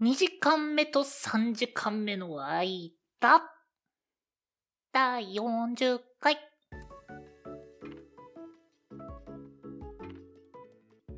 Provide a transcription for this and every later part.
2時間目と3時間目の間、第40回。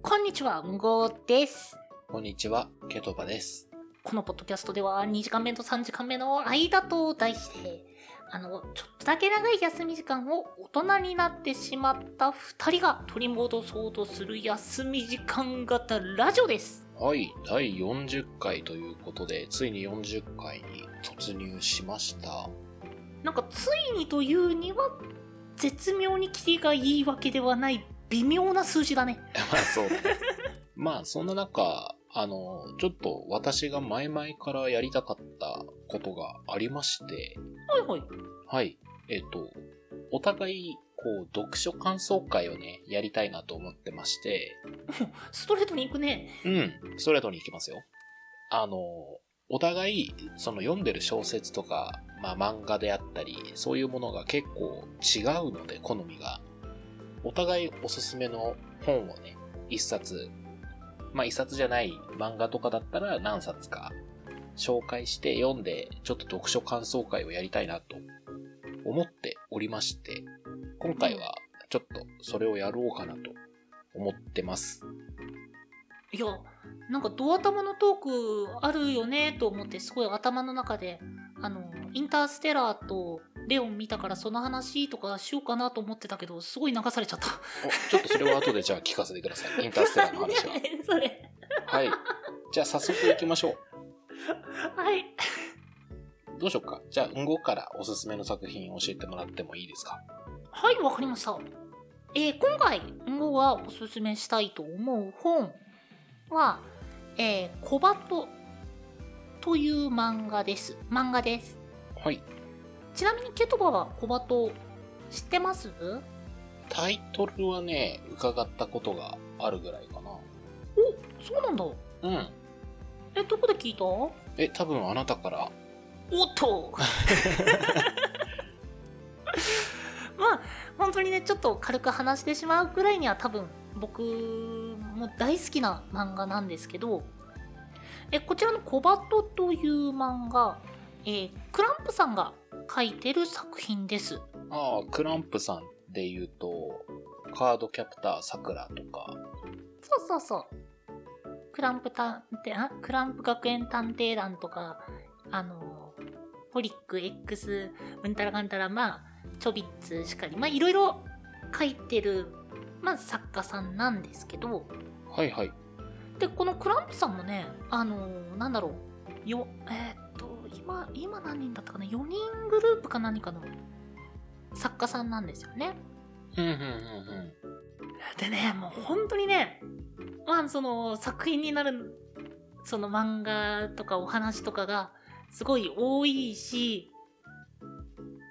こんにちは、むごです。こんにちは、ケトバです。このポッドキャストでは2時間目と3時間目の間と題して、あの、ちょっとだけ長い休み時間を大人になってしまった2人が取り戻そうとする休み時間型ラジオです。はい、第40回ということで、ついに40回に突入しました。なんかついにというには絶妙にキリがいいわけではない微妙な数字だね。まあそうだね。まあそんな中、あの、ちょっと私が前々からやりたかったことがありまして、はいはい。はい、えっ、と、お互い、こう、読書感想会をね、やりたいなと思ってまして、ストレートに行くね。うん、ストレートに行きますよ。あの、お互い、その読んでる小説とか、まあ漫画であったり、そういうものが結構違うので、好みが。お互いおすすめの本をね、一冊、まあ一冊じゃない漫画とかだったら何冊か紹介して読んで、ちょっと読書感想会をやりたいなと思っておりまして、今回はちょっとそれをやろうかなと思ってます。いや、なんかドア頭のトークあるよねと思ってすごい頭の中で、あの、インターステラーとレオン見たからその話とかしようかなと思ってたけど、すごい流されちゃった。おちょっとそれは後でじゃあ聞かせてください。インターステラーの話は。何それ。はい。じゃあ早速行きましょはい。う。どうしようか。じゃあ、うんごからおすすめの作品を教えてもらってもいいですか？はい、わかりました。えー今回、僕がおすすめしたいと思う本は、えー、コバトという漫画です。漫画です。はい。ちなみにケトバはコバト知ってます？タイトルはね、伺ったことがあるぐらいかな。そうなんだ。うん。え、どこで聞いた？おえ、多分あなたから。っと まあ、本当にね、ちょっと軽く話してしまうくらいには多分僕も大好きな漫画なんですけど、え、こちらのコバトという漫画、えークランプさんが書いてる作品です。ああ、クランプさんで言うと、カードキャプターさくらとか。そうそうそう。クランプ探偵、あクランプ学園探偵団とか、あの、ホリック X、うんたらかんたら、まあ、チョビッツしかり、まあ、いろいろ書いてる、まあ、作家さんなんですけど、はいはい。で、このクランプさんもね、あの、なんだろう、よ、えーっと、今、今何人だったかな ?4 人グループか何かの作家さんなんですよね。うんうんうんでね、もう本当にね、まあその作品になる、その漫画とかお話とかがすごい多いし、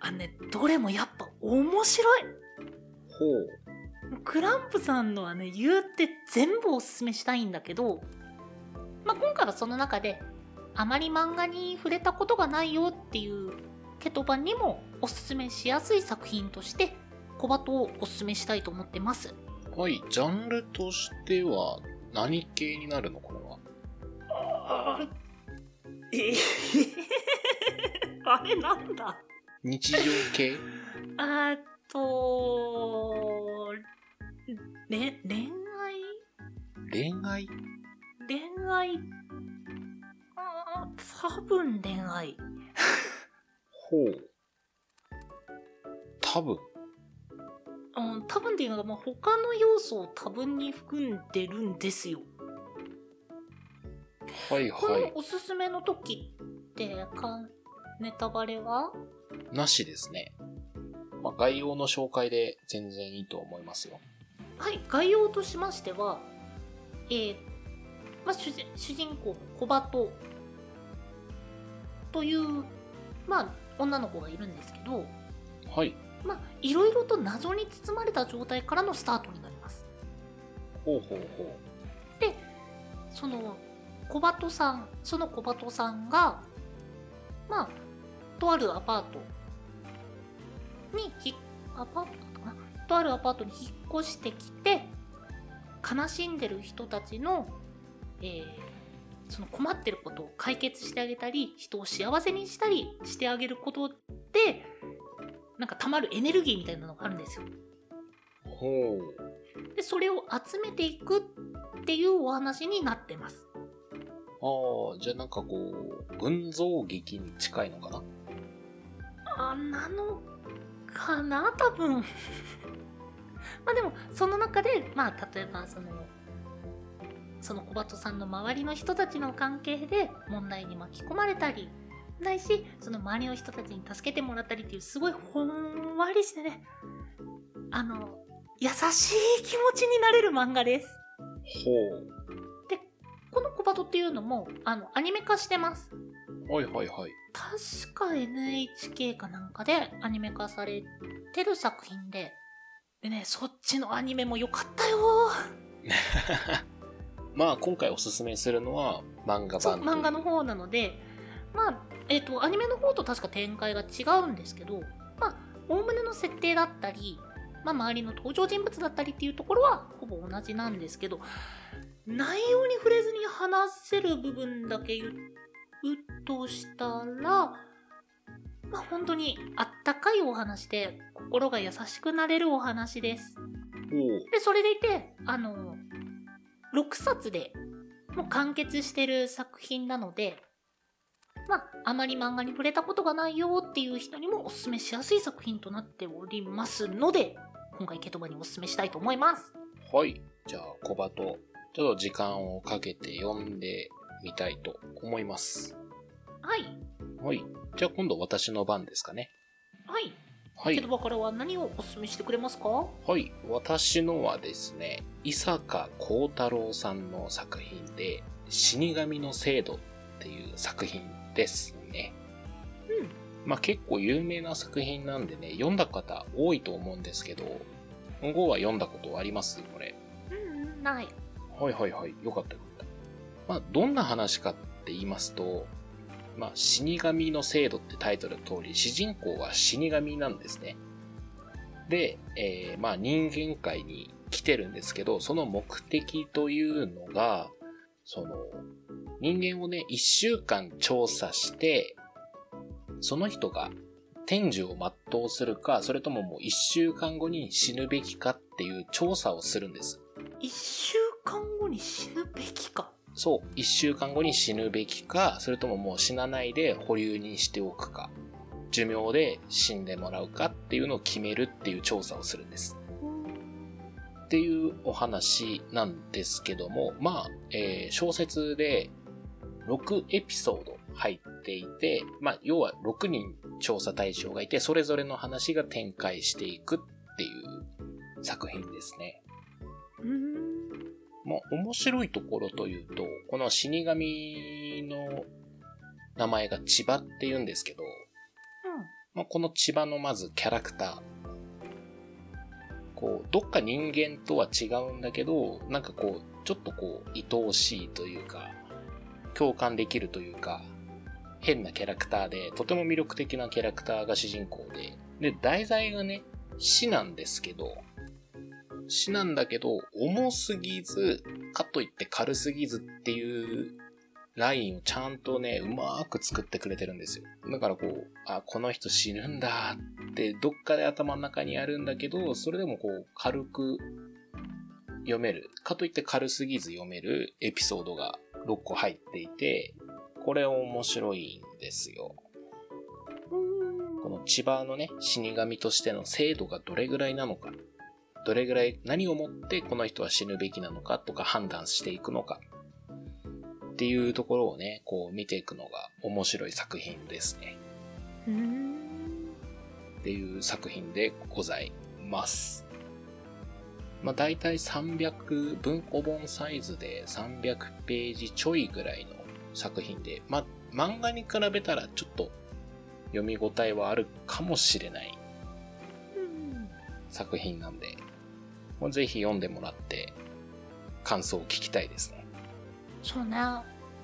あのね、どれもやっぱ面白いうん。ほう。クランプさんのはね、言うて全部おすすめしたいんだけど、まあ今回はその中で、あまり漫画に触れたことがないよっていうケトバにもおすすめしやすい作品として、コバトをおすすめしたいと思ってます。はい、ジャンルとしては何系になるのこれは？あえあれなんだ？日常系？あと、れ恋愛？恋愛？恋愛？あー多分恋愛。ほう。多分。うん、多分っていうのが、まあ、他の要素を多分に含んでるんですよ。はいこはい。のおすすめの時ってか、ネタバレは？なしですね。まあ、概要の紹介で全然いいと思いますよ。はい、概要としましては、えーまあ、主人主人公の小バトという、まあ、女の子がいるんですけど、はい。まあ、いろいろと謎に包まれた状態からのスタートになります。ほうほうほその小バトさん、その小バトさんが、まあ、とあるアパートにひ、アパートかなとあるアパートに引っ越してきて、悲しんでる人たちの、えーその困ってることを解決してあげたり人を幸せにしたりしてあげることでなんかたまるエネルギーみたいなのがあるんですよ。ほう。でそれを集めていくっていうお話になってます。ああ、じゃあなんかこう、群像劇に近いのかな？あなのかな多分。まあでもその中でまあ例えばそのその小鳩さんの周りの人たちの関係で問題に巻き込まれたりないしその周りの人たちに助けてもらったりっていうすごいほんわりしてねあの優しい気持ちになれる漫画です。ほこの小鳩っていうのもあのアニメ化してます。う。はいはいはい。確か NHK かなんかでアニメ化されてる作品ででねそっちのアニメも良かったよ まあ今回おすすめするのは漫画版。漫画の方なのでまあえっ、とアニメの方と確か展開が違うんですけどまあおおむねの設定だったり、まあ、周りの登場人物だったりっていうところはほぼ同じなんですけど内容に触れずに話せる部分だけ言うとしたらまあ本当にあったかいお話で心が優しくなれるお話です。でそれでいてあの6冊でもう完結してる作品なのでまああまり漫画に触れたことがないよっていう人にもおすすめしやすい作品となっておりますので今回ケトバにおすすめしたいと思いますはい。じゃあ小鳩、ちょっと時間をかけて読んでみたいと思います。はいはい。じゃあ今度私の番ですかね。はい、はいケト。バからは何をおすすめしてくれますか？はい。私のはですね、伊坂幸太郎さんの作品で、死神の制度っていう作品ですね。うんまあ結構有名な作品なんでね、読んだ方多いと思うんですけど、5は読んだことあります？これ。うんうんないはいはいはい。よかったよかった。まあどんな話かって言いますと、まあ死神の制度ってタイトルの通り、主人公は死神なんですね。で、えーまあ人間界に来てるんですけど、その目的というのが、その、人間をね、一週間調査して、その人が天寿を全うするか、それとももう一週間後に死ぬべきかっていう調査をするんです。1週間後に死ぬべきかそう、一週間後に死ぬべきか、それとももう死なないで保留にしておくか、寿命で死んでもらうかっていうのを決めるっていう調査をするんです。っていうお話なんですけども、まあ、えー小説で6エピソード入っていて、まあ、要は6人調査対象がいて、それぞれの話が展開していくっていう作品ですね。まあ、面白いところというと、この死神の名前が千葉って言うんですけど、まあ、この千葉のまずキャラクター。こう、どっか人間とは違うんだけど、なんかこう、ちょっとこう、愛おしいというか、共感できるというか、変なキャラクターで、とても魅力的なキャラクターが主人公で、で、題材がね、死なんですけど、死なんだけど、重すぎず、かといって軽すぎずっていうラインをちゃんとね、うまーく作ってくれてるんですよ。だからこう、あ、この人死ぬんだって、どっかで頭の中にあるんだけど、それでもこう、軽く読める。かといって軽すぎず読めるエピソードが6個入っていて、これ面白いんですよ。うんこの千葉のね、死神としての精度がどれぐらいなのか、どれぐらい、何をもってこの人は死ぬべきなのかとか判断していくのか、っていうところをね、こう見ていくのが面白い作品ですね。っていう作品でございます。まあ大体300文庫本サイズで300ページちょいぐらいの作品で、まあ漫画に比べたらちょっと読み応えはあるかもしれない作品なんで、もうぜひ読んでもらって感想を聞きたいですね。そうね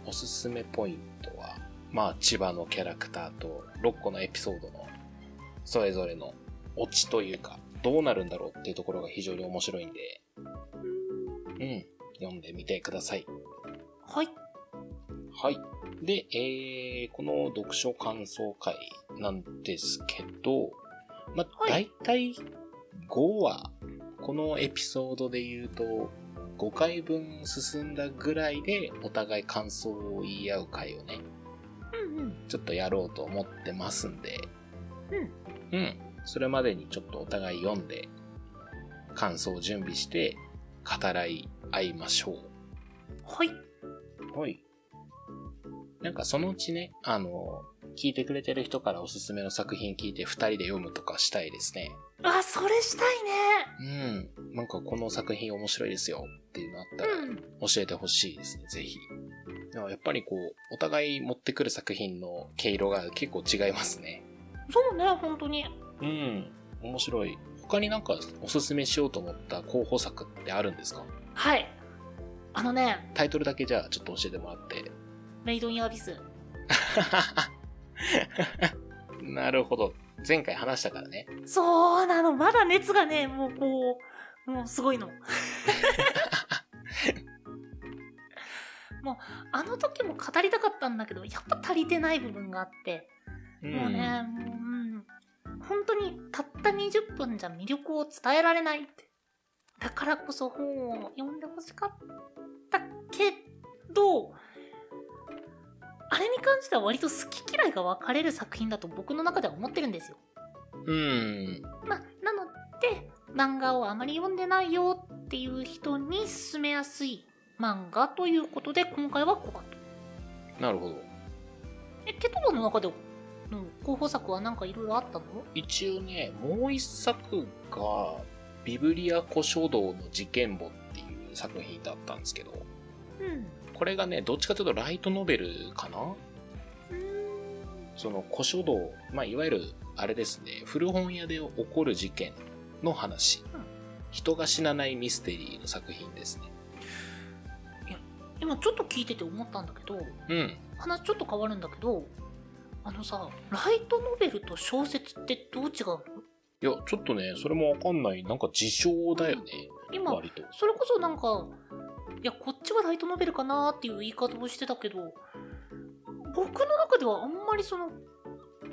おすすめポイントは、まあ千葉のキャラクターと6個のエピソードのそれぞれのオチというか、どうなるんだろうっていうところが非常に面白いんで、うん、読んでみてください。はいはい。で、えー、この読書感想会なんですけど、まあ、はい大体5話、このエピソードで言うと、5回分進んだぐらいでお互い感想を言い合う回をね、うんうん。ちょっとやろうと思ってますんで、うん。うん。それまでにちょっとお互い読んで、感想を準備して、語らい合いましょう。はい。はい。なんかそのうちね、あの、聞いてくれてる人からおすすめの作品聞いて二人で読むとかしたいですね。あ、それしたいね。うん。なんかこの作品面白いですよっていうのあったらうん。教えてほしいですね、ぜひ。でもやっぱりこう、お互い持ってくる作品の毛色が結構違いますね。そうね、本当に。うん。面白い。他になんかおすすめしようと思った候補作ってあるんですか？はい。あのね、タイトルだけじゃあちょっと教えてもらって。メイドインアビス。なるほど。前回話したからね。そうなの、まだ熱がね、もうこう、もうすごいの。もう、あの時も語りたかったんだけど、やっぱ足りてない部分があって、もうね、もう、うん、本当にたった20分じゃ魅力を伝えられないって。だからこそ本を読んでほしかったけど、あれに関しては割と好き嫌いが分かれる作品だと僕の中では思ってるんですよ。うん。まあ、なので、漫画をあまり読んでないよっていう人に勧めやすい漫画ということで、今回はコバト。なるほど。え、ケトバの中での候補作はなんかいろいろあったの？一応ね、もう一作が、ビブリア古書道の事件簿っていう作品だったんですけど、うん。これがね、どっちかというとライトノベルかな？その古書道、まあ、いわゆる、あれですね、古本屋で起こる事件の話。うん人が死なないミステリーの作品ですね。今ちょっと聞いてて思ったんだけど、うん。話ちょっと変わるんだけど、あのさ、ライトノベルと小説ってどう違うの？いや、ちょっとね、それもわかんない。なんか自称だよね。今、割と。それこそなんか、いや、こっちはライトノベルかなっていう言い方をしてたけど、僕の中ではあんまりその、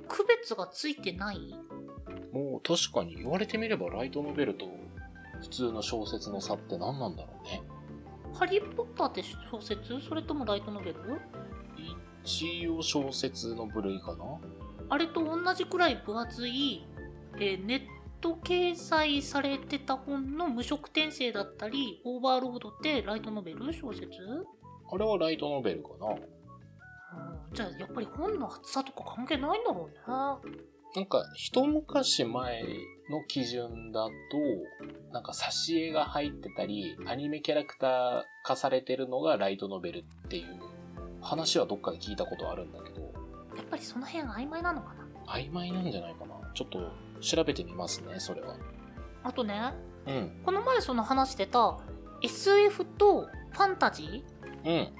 区別がついてない？もう確かに言われてみればライトノベルと普通の小説の差って何なんだろうね。ハリー・ポッターって小説？それともライトノベル？一応小説の部類かな。あれと同じくらい分厚い、えーネット掲載されてた本の無色転生だったり、オーバーロードってライトノベル小説？あれはライトノベルかなうんじゃあやっぱり本の厚さとか関係ないんだろうね。なんか、一昔前の基準だと、なんか挿絵が入ってたり、アニメキャラクター化されてるのがライトノベルっていう話はどっかで聞いたことあるんだけど、やっぱりその辺曖昧なのかな？曖昧なんじゃないかな。ちょっと調べてみますね、それは。あとね、うん、この前その話してた SF とファンタジうん、ー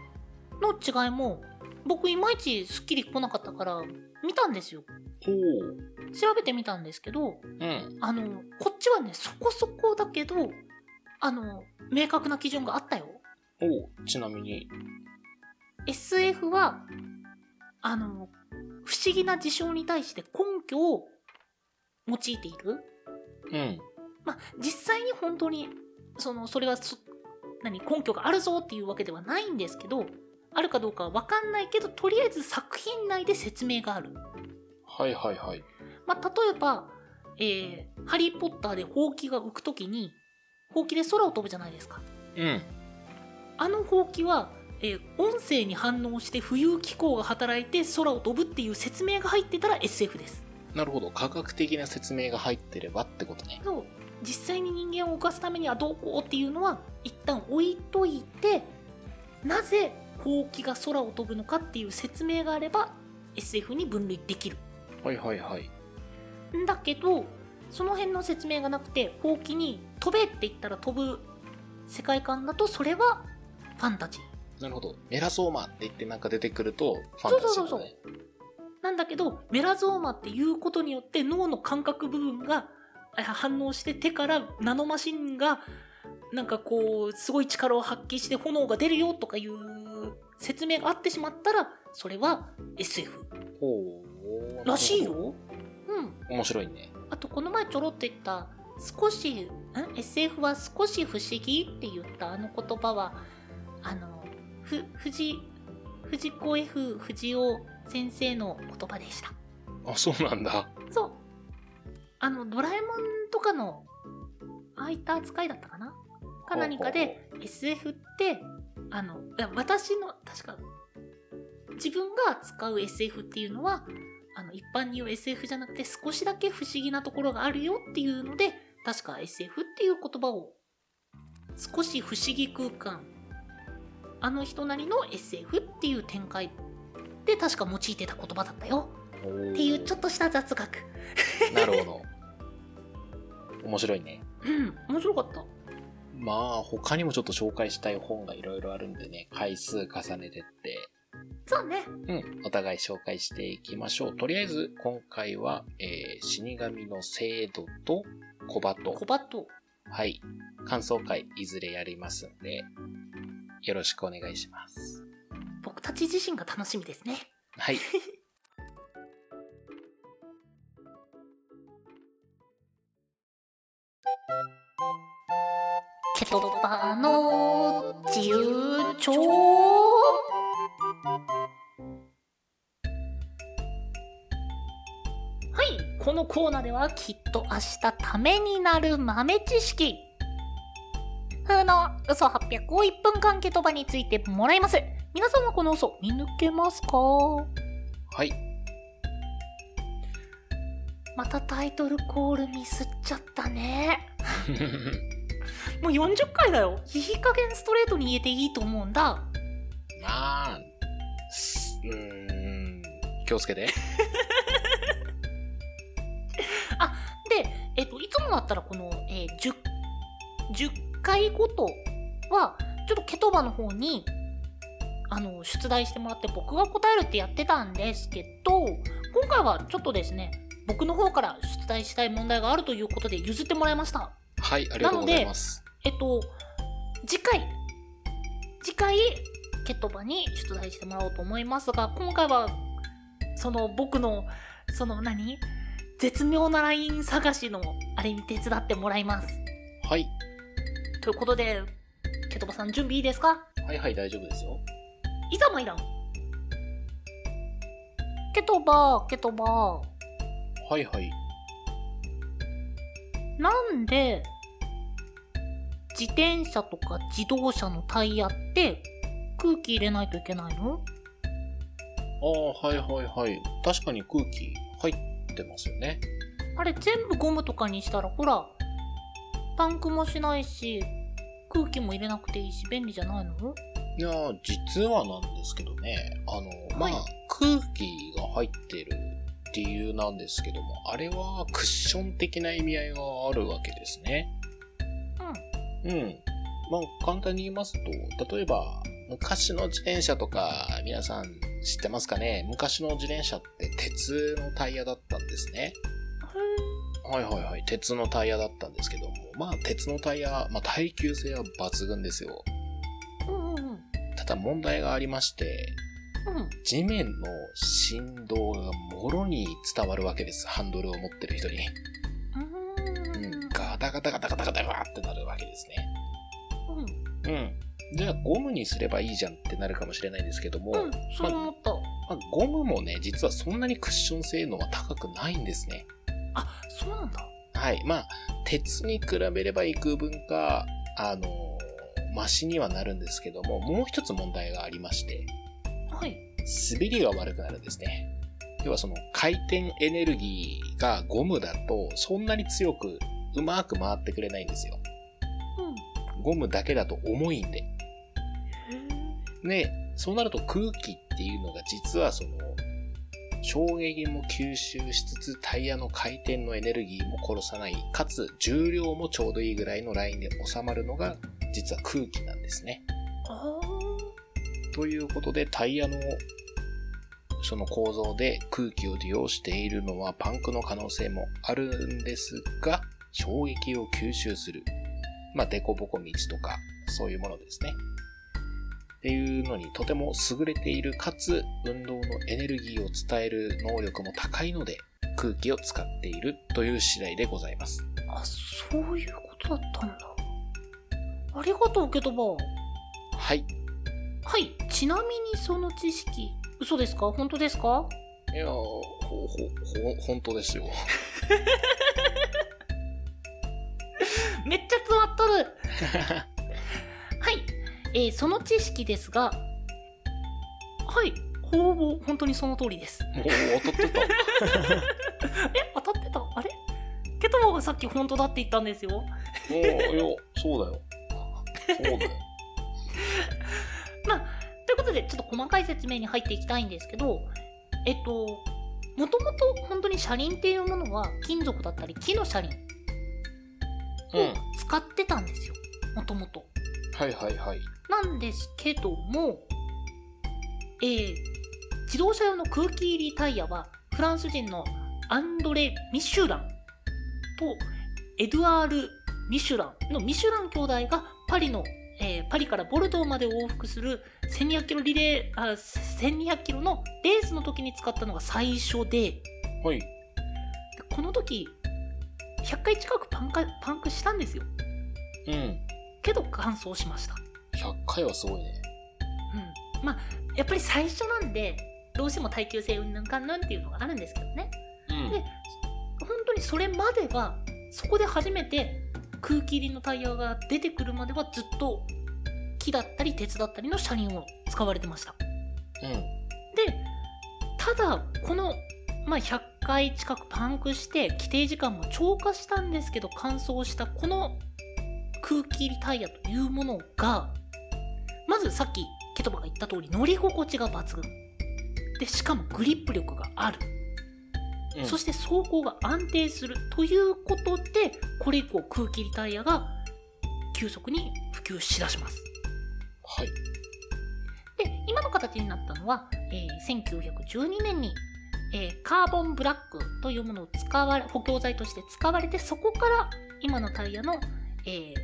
の違いも僕いまいちすっきり来なかったから見たんですよ。ほう、調べてみたんですけど、うん、あの、こっちはね、そこそこだけど、あの、明確な基準があったよ。ほう、ちなみに、SF は、あの、不思議な事象に対して根拠を用いている？うん、まあ、実際に本当に、その、それがそ、何、根拠があるぞっていうわけではないんですけど、あるかどうかはわかんないけど、とりあえず作品内で説明がある。はいはいはい。まあ、例えば、えー、ハリー・ポッターでほうきが浮くときに、ほうきで空を飛ぶじゃないですか。うん、あのほうきは、えー音声に反応して浮遊機構が働いて空を飛ぶっていう説明が入ってたら SF です。なるほど。科学的な説明が入ってればってことね。そう実際に人間を動かすためにはどうこうっていうのは一旦置いといてなぜほうきが空を飛ぶのかっていう説明があれば SF に分類できるはいはいはい。んだけどその辺の説明がなくてほうきに飛べって言ったら飛ぶ世界観だとそれはファンタジーなるほど。メラソーマって言ってなんか出てくると、ファンタジーだね。そうそうそうなんだけどメラゾーマっていうことによって脳の感覚部分があ反応して手からナノマシンがなんかこうすごい力を発揮して炎が出るよとかいう説明があってしまったらそれは SF ほう。らしい。よ。うん。面白いね。あとこの前ちょろっと言った少しん？SF は少し不思議って言ったあの言葉はあのふ藤藤子 F 不二雄先生の言葉でした。あ、そうなんだ。そう。あのドラえもんとかのああいった扱いだったかな？か何かで SF ってあの私の確か自分が使う SF っていうのはあの一般に言う SF じゃなくて少しだけ不思議なところがあるよっていうので確か SF っていう言葉を少し不思議空間あの人なりの SF っていう展開で確か用いてた言葉だったよっっていうちょっとした雑学なるほど。面白いね。うん面白かったまあ、他にもちょっと紹介したい本がいろいろあるんでね、回数重ねてって、そうねうん、お互い紹介していきましょう。とりあえず、今回は、えー、死神の制度と小バト小バットはい。感想会、いずれやりますんで、よろしくお願いします。僕たち自身が楽しみですね。はい。ケトバの自由帳。はい。このコーナーではきっと明日ためになる豆知識風の嘘800を1分間ケトバについてもらいます。皆さんはこの嘘見抜けますか？はい。またタイトルコールミスっちゃったね。もう40回だよ。いい加減ストレートに言えていいと思うんだ。まあ、すうーん、気をつけて。で、えっと、いつもだったらこの、えー 10, 10回ごとは、ちょっとケトバの方に、あの、出題してもらって僕が答えるってやってたんですけど、今回はちょっとですね、僕の方から出題したい問題があるということで譲ってもらいました。はい、ありがとうございます。えっと、次回、次回、ケトバに出題してもらおうと思いますが、今回は、その僕の、その何絶妙なライン探しのあれに手伝ってもらいます。はい。ということで、ケトバさん準備いいですか？はいはい、大丈夫ですよ。いざ参らん。ケトバ、ケトバ、はいはい。なんで、自転車とか自動車のタイヤって空気入れないといけないの？ああ、はいはいはい。確かに空気入ってますよね。あれ全部ゴムとかにしたらほらパンクもしないし空気も入れなくていいし便利じゃないの？いやー、実はなんですけどね、あの、まあ、はい空気が入ってる理由なんですけども、あれはクッション的な意味合いがあるわけですね。うん。まあ、簡単に言いますと、例えば、昔の自転車とか、皆さん知ってますかね？昔の自転車って鉄のタイヤだったんですね。はいはいはい。鉄のタイヤだったんですけども、まあ、鉄のタイヤ、まあ、耐久性は抜群ですよ。うんうんうんただ問題がありまして、うん地面の振動がもろに伝わるわけです。ハンドルを持ってる人に。うんうん。ガタガタガタガタガタガタってなるわけですね。うんうん。じゃあゴムにすればいいじゃんってなるかもしれないんですけども、うんそう思ったまあゴムもね、実はそんなにクッション性能は高くないんですね。あそうなんだはい。まあ、鉄に比べれば幾分か、あのマシにはなるんですけども、もう一つ問題がありまして、はい滑りが悪くなるんですね。要はその回転エネルギーがゴムだとそんなに強くうまく回ってくれないんですよ。うんゴムだけだと重いんで。へで、そうなると空気っていうのが実はその衝撃も吸収しつつタイヤの回転のエネルギーも殺さない、かつ重量もちょうどいいぐらいのラインで収まるのが実は空気なんですね。ということで、タイヤのその構造で空気を利用しているのはパンクの可能性もあるんですが、衝撃を吸収する。まあ、デコボコ道とか、そういうものですね。っていうのにとても優れているかつ運動のエネルギーを伝える能力も高いので空気を使っているという次第でございます。あ、そういうことだったんだ。ありがとう、ケトバ。はい。はい、ちなみにその知識、嘘ですか？本当ですか？いやー、ほ、ほ、ほ、本当ですよ。めっちゃ詰まっとるはい、えーその知識ですが、はい、ほぼ本当にその通りです。もう当たってた。え、当たってた？あれ？ケトバがさっき本当だって言ったんですよ。おいや、そうだよ。そうだよ。まあ、ということで、ちょっと細かい説明に入っていきたいんですけど、えっと、もともと本当に車輪っていうものは金属だったり木の車輪うん。を使ってたんですよ。もともと。はいはいはい。なんですけども、えー自動車用の空気入りタイヤはフランス人のアンドレ・ミシュランとエドワール・ミシュランのミシュラン兄弟がパリの、えーパリからボルドーまで往復する1200キロリレーあ1200キロのレースの時に使ったのが最初でではい。この時100回近くパンカパンクしたんですようん。けど完走しました100回はすごいね。うん、まあやっぱり最初なんでどうしても耐久性うんぬんかんぬんっていうのがあるんですけどねうん。で本当にそれまではそこで初めて空気入りのタイヤが出てくるまではずっと木だったり鉄だったりの車輪を使われてましたうん。でただこの、まあ、100回近くパンクして規定時間も超過したんですけど乾燥したこの空気入りタイヤというものがまずさっきケトバが言った通り乗り心地が抜群でしかもグリップ力がある、うん。そして走行が安定するということでこれ以降空気入りタイヤが急速に普及しだしますはい。で今の形になったのは、えー1912年に、えーカーボンブラックというものを使われ補強材として使われてそこから今のタイヤの、えー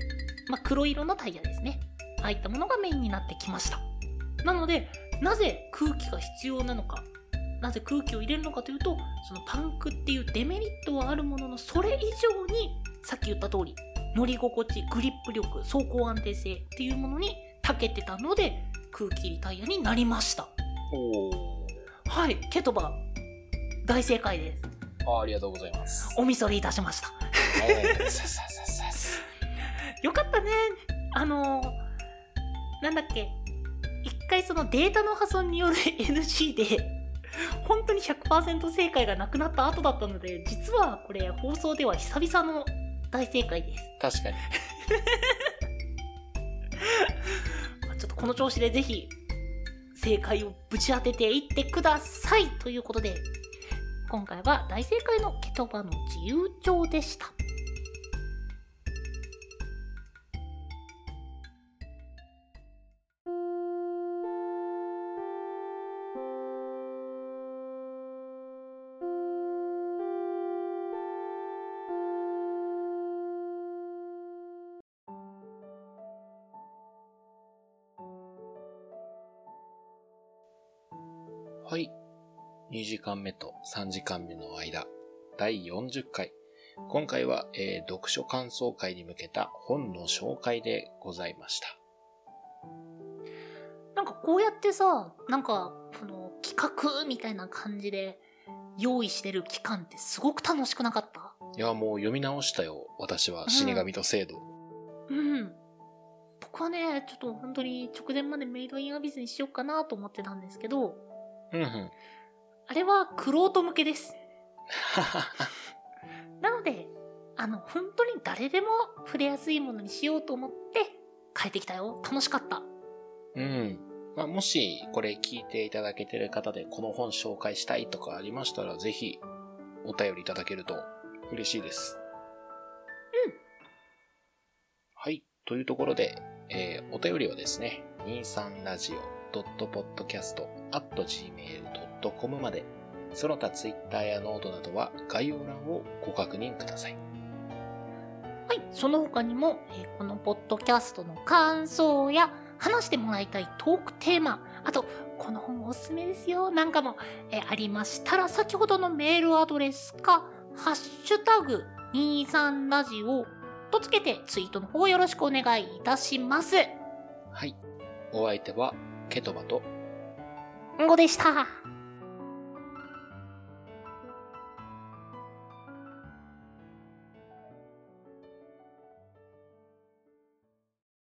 まあ、黒色のタイヤですねああいったものがメインになってきましたなのでなぜ空気が必要なのかなぜ空気を入れるのかというとそのパンクっていうデメリットはあるもののそれ以上にさっき言った通り乗り心地グリップ力走行安定性っていうものに長けてたので空気入りタイヤになりました。はいケトバ大正解ですあありがとうございます。おみそれいたしましたはい。さささささ。よかったね。あのーなんだっけ。一回そのデータの破損による NG で本当に100%正解がなくなった後だったので実はこれ放送では久々の大正解です。確かに。まあちょっとこの調子でぜひ正解をぶち当てていってください。ということで今回は大正解のケトバの自由帳でした2時間目と3時間目の間、第40回。今回は、えー読書感想会に向けた本の紹介でございました。なんかこうやってさなんかこの企画みたいな感じで用意してる期間ってすごく楽しくなかった？いや、もう読み直したよ。私は死神と制度。うん僕はねちょっと本当に直前までメイドインアビスにしようかなと思ってたんですけどうんうん。あれはクロート向けです なのであの本当に誰でも触れやすいものにしようと思って変えてきたよ楽しかったうん。まあ、もし、これ聞いていただけてる方で、この本紹介したいとかありましたら、ぜひ、お便りいただけると嬉しいです。うん。はい。というところで、えーお便りはですね、23radio.podcast.gmail.com まで、その他 Twitter やノートなどは概要欄をご確認ください。はい、その他にも、えーこのポッドキャストの感想や話してもらいたいトークテーマ、あと、この本おすすめですよ、なんかも、えありましたら、先ほどのメールアドレスか、ハッシュタグ23ラジオとつけてツイートの方よろしくお願いいたします。はい。お相手は、ケトバと、んごでした。